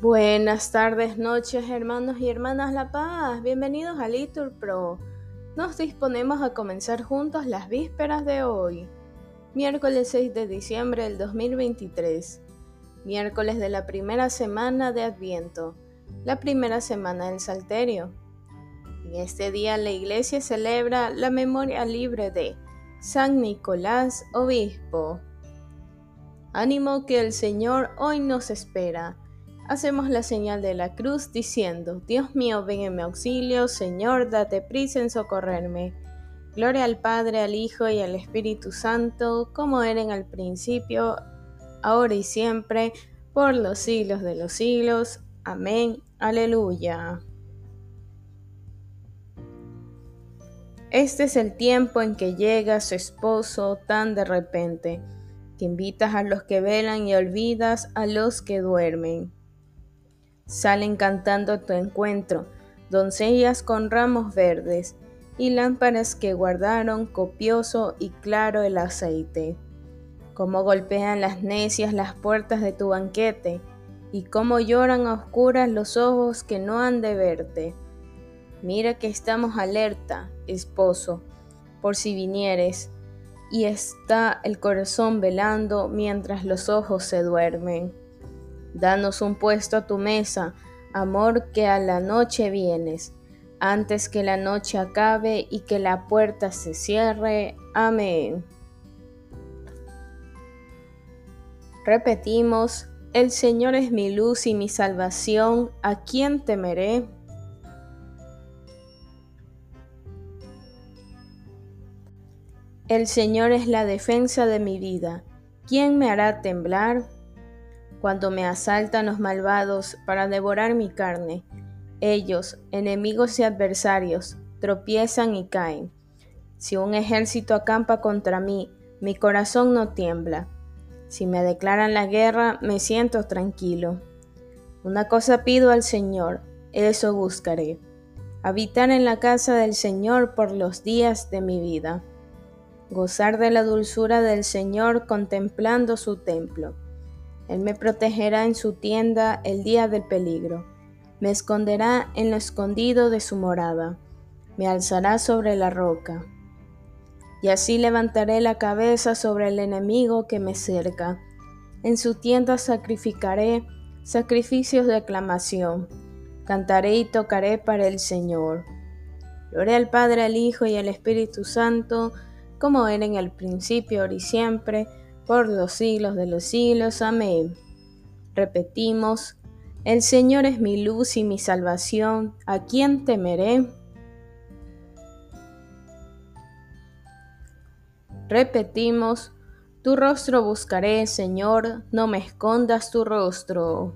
Buenas tardes, noches, hermanos y hermanas La Paz. Bienvenidos a Litur Pro. Nos disponemos a comenzar juntos las vísperas de hoy, miércoles 6 de diciembre del 2023, miércoles de la primera semana de Adviento, la primera semana del Salterio. En este día la iglesia celebra la memoria libre de San Nicolás, obispo. Ánimo que el Señor hoy nos espera hacemos la señal de la cruz diciendo, Dios mío, ven en mi auxilio, Señor, date prisa en socorrerme. Gloria al Padre, al Hijo y al Espíritu Santo, como era en el principio, ahora y siempre, por los siglos de los siglos. Amén. Aleluya. Este es el tiempo en que llega su esposo tan de repente, que invitas a los que velan y olvidas a los que duermen. Salen cantando a tu encuentro, doncellas con ramos verdes y lámparas que guardaron copioso y claro el aceite. Cómo golpean las necias las puertas de tu banquete, y cómo lloran a oscuras los ojos que no han de verte. Mira que estamos alerta, esposo, por si vinieres, y está el corazón velando mientras los ojos se duermen. Danos un puesto a tu mesa, amor que a la noche vienes, antes que la noche acabe y que la puerta se cierre. Amén. Repetimos, el Señor es mi luz y mi salvación, ¿a quién temeré? El Señor es la defensa de mi vida, ¿quién me hará temblar? Cuando me asaltan los malvados para devorar mi carne. Ellos, enemigos y adversarios, tropiezan y caen. Si un ejército acampa contra mí, mi corazón no tiembla. Si me declaran la guerra, me siento tranquilo. Una cosa pido al Señor, eso buscaré. Habitar en la casa del Señor por los días de mi vida. Gozar de la dulzura del Señor contemplando su templo él me protegerá en su tienda el día del peligro. Me esconderá en lo escondido de su morada. Me alzará sobre la roca. Y así levantaré la cabeza sobre el enemigo que me cerca. En su tienda sacrificaré sacrificios de aclamación. Cantaré y tocaré para el Señor. Gloria al Padre, al Hijo y al Espíritu Santo, como era en el principio, ahora y siempre, por los siglos de los siglos. Amén. Repetimos, el Señor es mi luz y mi salvación, ¿a quién temeré? Repetimos, tu rostro buscaré, Señor, no me escondas tu rostro.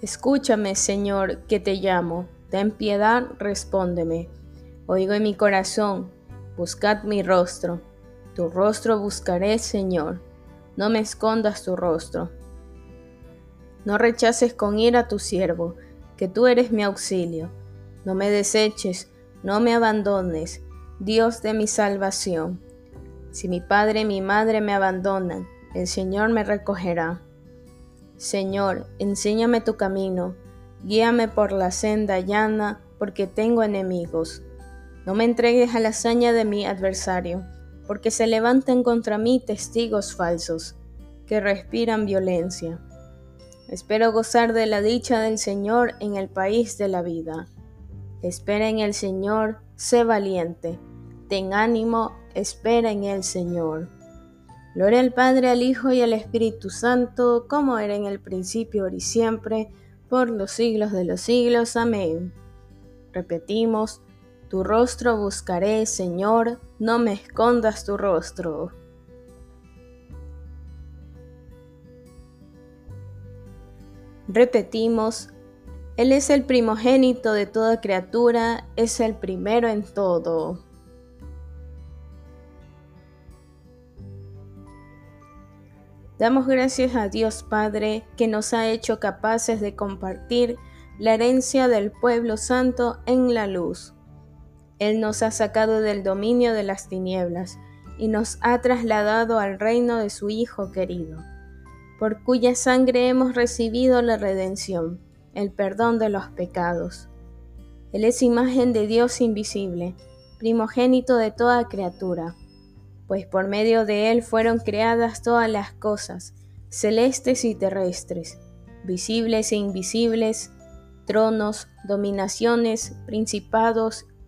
Escúchame, Señor, que te llamo. Ten piedad, respóndeme. Oigo en mi corazón Buscad mi rostro, tu rostro buscaré, Señor, no me escondas tu rostro. No rechaces con ira a tu siervo, que tú eres mi auxilio. No me deseches, no me abandones, Dios de mi salvación. Si mi padre y mi madre me abandonan, el Señor me recogerá. Señor, enséñame tu camino, guíame por la senda llana, porque tengo enemigos. No me entregues a la hazaña de mi adversario, porque se levantan contra mí testigos falsos, que respiran violencia. Espero gozar de la dicha del Señor en el país de la vida. Espera en el Señor, sé valiente. Ten ánimo, espera en el Señor. Gloria al Padre, al Hijo y al Espíritu Santo, como era en el principio, ahora y siempre, por los siglos de los siglos. Amén. Repetimos, tu rostro buscaré, Señor, no me escondas tu rostro. Repetimos, Él es el primogénito de toda criatura, es el primero en todo. Damos gracias a Dios Padre que nos ha hecho capaces de compartir la herencia del pueblo santo en la luz. Él nos ha sacado del dominio de las tinieblas y nos ha trasladado al reino de su Hijo querido. por cuya sangre hemos recibido la redención, el perdón de los pecados. Él es imagen de Dios invisible, primogénito de toda criatura, pues por medio de Él fueron creadas todas las cosas, celestes y terrestres, visibles e invisibles, tronos, dominaciones, principados,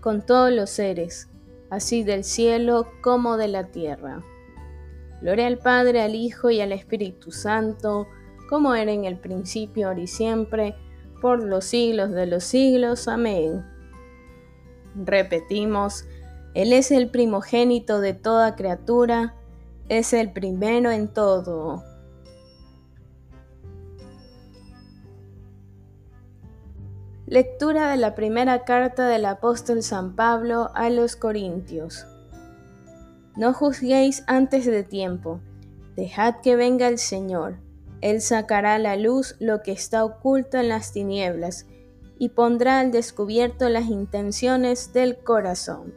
con todos los seres, así del cielo como de la tierra. Gloria al Padre, al Hijo y al Espíritu Santo, como era en el principio, ahora y siempre, por los siglos de los siglos. Amén. Repetimos, Él es el primogénito de toda criatura, es el primero en todo. Lectura de la primera carta del apóstol San Pablo a los Corintios. No juzguéis antes de tiempo, dejad que venga el Señor. Él sacará a la luz lo que está oculto en las tinieblas y pondrá al descubierto las intenciones del corazón.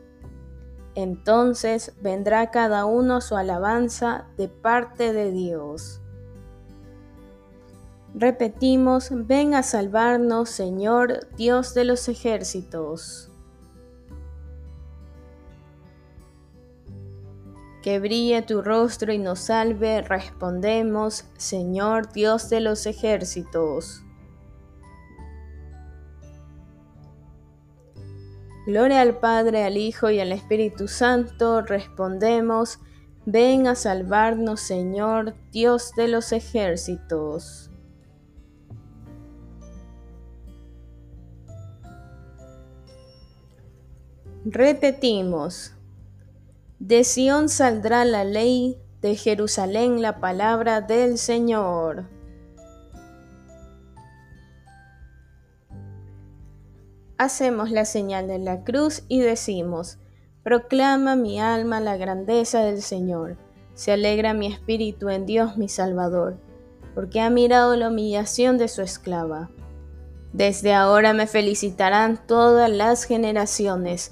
Entonces vendrá cada uno su alabanza de parte de Dios. Repetimos, ven a salvarnos, Señor, Dios de los ejércitos. Que brille tu rostro y nos salve, respondemos, Señor Dios de los ejércitos. Gloria al Padre, al Hijo y al Espíritu Santo, respondemos, ven a salvarnos, Señor Dios de los ejércitos. Repetimos, de Sión saldrá la ley, de Jerusalén la palabra del Señor. Hacemos la señal de la cruz y decimos, Proclama mi alma la grandeza del Señor, se alegra mi espíritu en Dios mi Salvador, porque ha mirado la humillación de su esclava. Desde ahora me felicitarán todas las generaciones,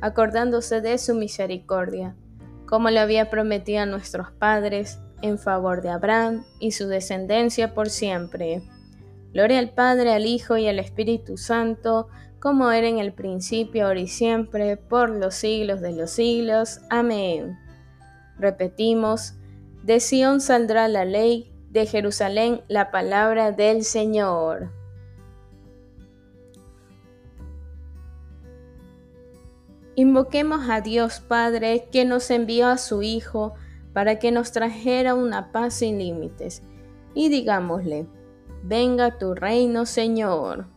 acordándose de su misericordia, como le había prometido a nuestros padres, en favor de Abraham y su descendencia por siempre. Gloria al Padre, al Hijo y al Espíritu Santo, como era en el principio, ahora y siempre, por los siglos de los siglos. Amén. Repetimos, de Sión saldrá la ley, de Jerusalén la palabra del Señor. Invoquemos a Dios Padre que nos envió a su Hijo para que nos trajera una paz sin límites, y digámosle, venga tu reino Señor.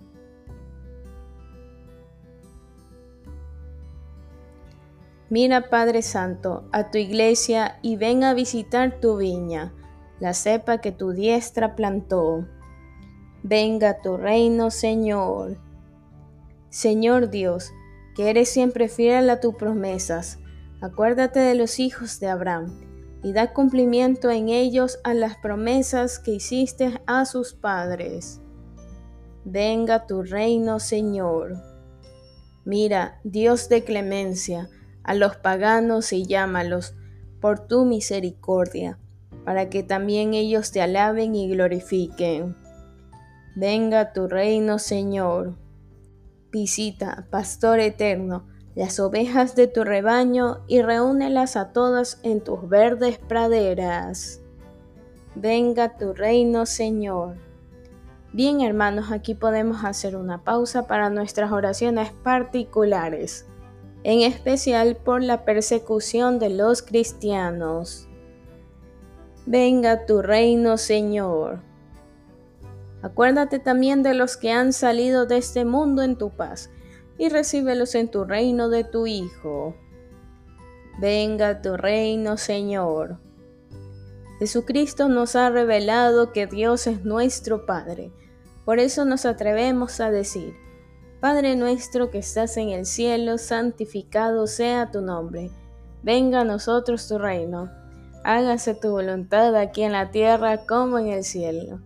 Mira Padre Santo a tu iglesia y ven a visitar tu viña, la cepa que tu diestra plantó. Venga tu reino Señor. Señor Dios, que eres siempre fiel a tus promesas. Acuérdate de los hijos de Abraham y da cumplimiento en ellos a las promesas que hiciste a sus padres. Venga tu reino, Señor. Mira, Dios de clemencia, a los paganos y llámalos por tu misericordia, para que también ellos te alaben y glorifiquen. Venga tu reino, Señor. Visita, Pastor eterno, las ovejas de tu rebaño y reúnelas a todas en tus verdes praderas. Venga tu reino, Señor. Bien hermanos, aquí podemos hacer una pausa para nuestras oraciones particulares, en especial por la persecución de los cristianos. Venga tu reino, Señor. Acuérdate también de los que han salido de este mundo en tu paz, y recíbelos en tu reino de tu Hijo. Venga tu reino, Señor. Jesucristo nos ha revelado que Dios es nuestro Padre. Por eso nos atrevemos a decir, Padre nuestro que estás en el cielo, santificado sea tu nombre. Venga a nosotros tu reino. Hágase tu voluntad aquí en la tierra como en el cielo.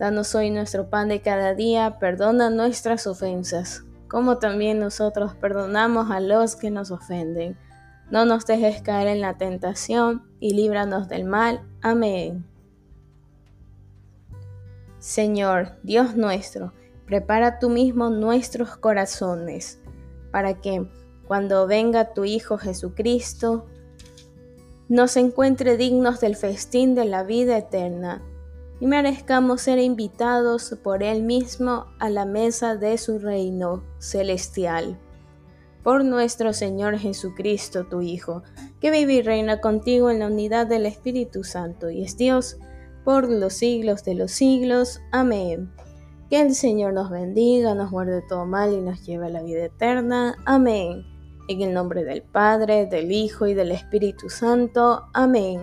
Danos hoy nuestro pan de cada día, perdona nuestras ofensas, como también nosotros perdonamos a los que nos ofenden no nos dejes caer en la tentación y líbranos del mal. Amén. Señor, Dios nuestro, prepara tú mismo nuestros corazones, para que, cuando venga tu Hijo Jesucristo, nos encuentre dignos del festín de la vida eterna y merezcamos ser invitados por Él mismo a la mesa de su reino celestial por nuestro Señor Jesucristo, tu Hijo, que vive y reina contigo en la unidad del Espíritu Santo y es Dios por los siglos de los siglos. Amén. Que el Señor nos bendiga, nos guarde todo mal y nos lleve a la vida eterna. Amén. En el nombre del Padre, del Hijo y del Espíritu Santo. Amén.